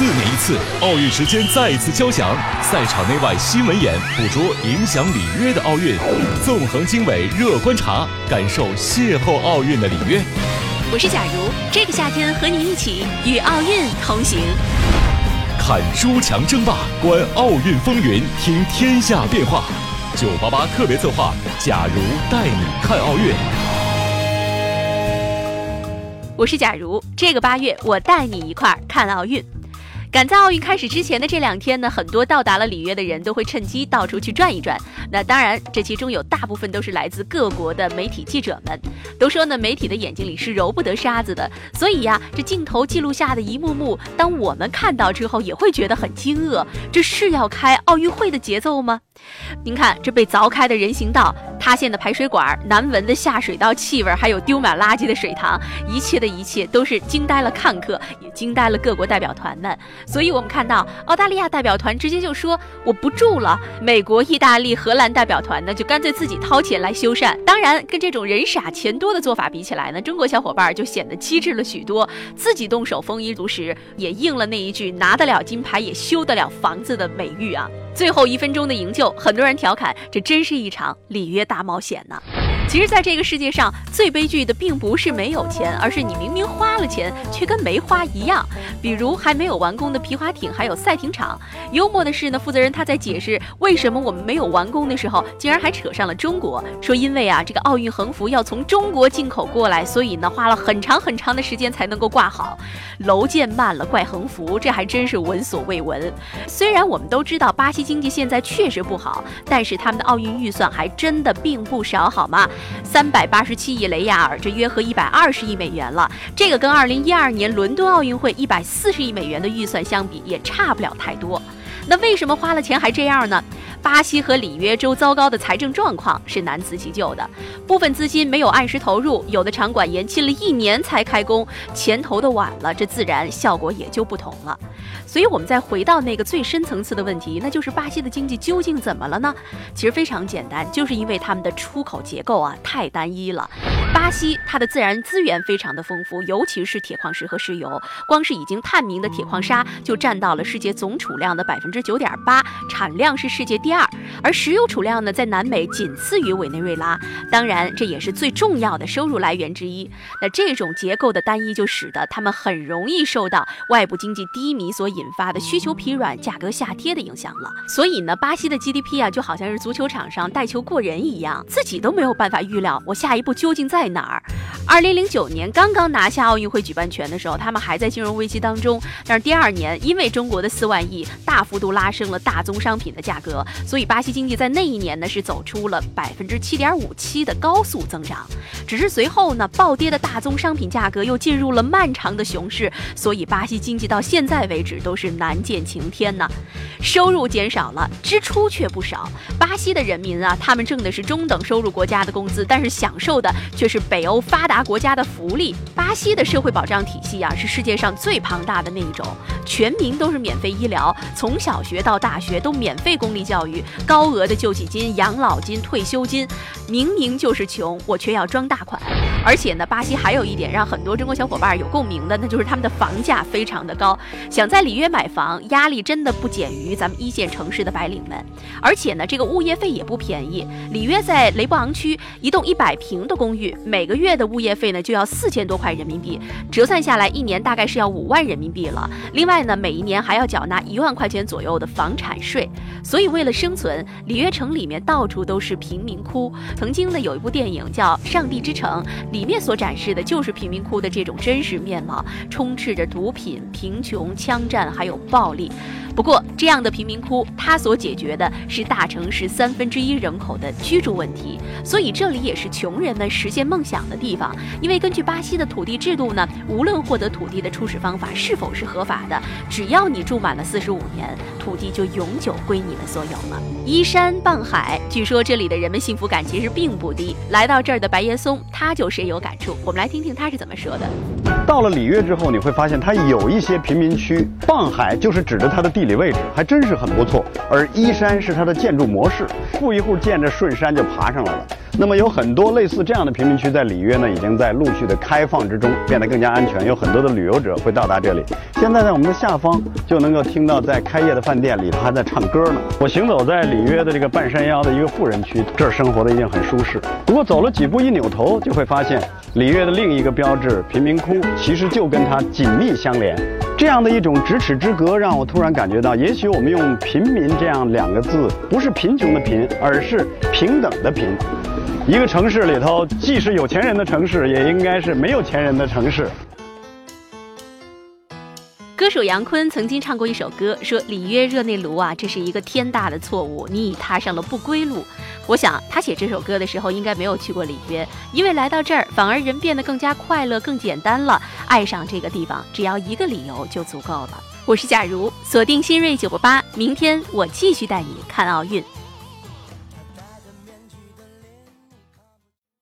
四年一次，奥运时间再次交响，赛场内外新闻眼捕捉影响里约的奥运，纵横经纬热观察，感受邂逅奥运的里约。我是假如，这个夏天和你一起与奥运同行，看诸强争霸，观奥运风云，听天下变化。九八八特别策划，假如带你看奥运。我是假如，这个八月我带你一块儿看奥运。赶在奥运开始之前的这两天呢，很多到达了里约的人都会趁机到处去转一转。那当然，这其中有大部分都是来自各国的媒体记者们。都说呢，媒体的眼睛里是揉不得沙子的，所以呀，这镜头记录下的一幕幕，当我们看到之后，也会觉得很惊愕。这是要开奥运会的节奏吗？您看，这被凿开的人行道。塌陷的排水管、难闻的下水道气味，还有丢满垃圾的水塘，一切的一切都是惊呆了看客，也惊呆了各国代表团们。所以，我们看到澳大利亚代表团直接就说我不住了。美国、意大利、荷兰代表团呢，就干脆自己掏钱来修缮。当然，跟这种人傻钱多的做法比起来呢，中国小伙伴就显得机智了许多，自己动手丰衣足食，也应了那一句拿得了金牌也修得了房子的美誉啊。最后一分钟的营救，很多人调侃，这真是一场里约大冒险呢。其实，在这个世界上最悲剧的，并不是没有钱，而是你明明花了钱，却跟没花一样。比如还没有完工的皮划艇，还有赛艇场。幽默的是呢，负责人他在解释为什么我们没有完工的时候，竟然还扯上了中国，说因为啊，这个奥运横幅要从中国进口过来，所以呢，花了很长很长的时间才能够挂好。楼建慢了怪横幅，这还真是闻所未闻。虽然我们都知道巴西经济现在确实不好，但是他们的奥运预算还真的并不少，好吗？三百八十七亿雷亚尔，这约合一百二十亿美元了。这个跟二零一二年伦敦奥运会一百四十亿美元的预算相比，也差不了太多。那为什么花了钱还这样呢？巴西和里约州糟糕的财政状况是难辞其咎的，部分资金没有按时投入，有的场馆延期了一年才开工，钱投的晚了，这自然效果也就不同了。所以，我们再回到那个最深层次的问题，那就是巴西的经济究竟怎么了呢？其实非常简单，就是因为他们的出口结构啊太单一了。巴西它的自然资源非常的丰富，尤其是铁矿石和石油，光是已经探明的铁矿砂就占到了世界总储量的百分之九点八，产量是世界第二，而石油储量呢在南美仅次于委内瑞拉，当然这也是最重要的收入来源之一。那这种结构的单一就使得他们很容易受到外部经济低迷所引发的需求疲软、价格下跌的影响了。所以呢，巴西的 GDP 啊就好像是足球场上带球过人一样，自己都没有办法预料我下一步究竟在。在哪儿？二零零九年刚刚拿下奥运会举办权的时候，他们还在金融危机当中。但是第二年，因为中国的四万亿大幅度拉升了大宗商品的价格，所以巴西经济在那一年呢是走出了百分之七点五七的高速增长。只是随后呢，暴跌的大宗商品价格又进入了漫长的熊市，所以巴西经济到现在为止都是难见晴天呢。收入减少了，支出却不少。巴西的人民啊，他们挣的是中等收入国家的工资，但是享受的却是北欧发达国家的福利。巴西的社会保障体系啊，是世界上最庞大的那一种，全民都是免费医疗，从小学到大学都免费公立教育，高额的救济金、养老金、退休金。明明就是穷，我却要装大款。而且呢，巴西还有一点让很多中国小伙伴有共鸣的，那就是他们的房价非常的高。想在里约买房，压力真的不减于咱们一线城市的白领们。而且呢，这个物业费也不便宜。里约在雷布昂区，一栋一百平的公寓，每个月的物业费呢就要四千多块人民币，折算下来一年大概是要五万人民币了。另外呢，每一年还要缴纳一万块钱左右的房产税。所以为了生存，里约城里面到处都是贫民窟。曾经呢，有一部电影叫《上帝之城》。里面所展示的就是贫民窟的这种真实面貌，充斥着毒品、贫穷、枪战，还有暴力。不过，这样的贫民窟，它所解决的是大城市三分之一人口的居住问题，所以这里也是穷人们实现梦想的地方。因为根据巴西的土地制度呢，无论获得土地的初始方法是否是合法的，只要你住满了四十五年，土地就永久归你们所有了。依山傍海，据说这里的人们幸福感其实并不低。来到这儿的白岩松，他就深有感触。我们来听听他是怎么说的。到了里约之后，你会发现它有一些贫民区，傍海就是指着它的地理位置，还真是很不错。而依山是它的建筑模式，户一户建着顺山就爬上来了。那么有很多类似这样的贫民区，在里约呢，已经在陆续的开放之中，变得更加安全。有很多的旅游者会到达这里。现在在我们的下方就能够听到，在开业的饭店里头还在唱歌呢。我行走在里约的这个半山腰的一个富人区，这儿生活的一定很舒适。不过走了几步，一扭头就会发现，里约的另一个标志贫民窟，其实就跟它紧密相连。这样的一种咫尺之隔，让我突然感觉到，也许我们用“贫民”这样两个字，不是贫穷的贫，而是平等的平。一个城市里头，既是有钱人的城市，也应该是没有钱人的城市。歌手杨坤曾经唱过一首歌，说里约热内卢啊，这是一个天大的错误，你已踏上了不归路。我想他写这首歌的时候，应该没有去过里约，因为来到这儿，反而人变得更加快乐、更简单了。爱上这个地方，只要一个理由就足够了。我是假如，锁定新锐九八八，明天我继续带你看奥运。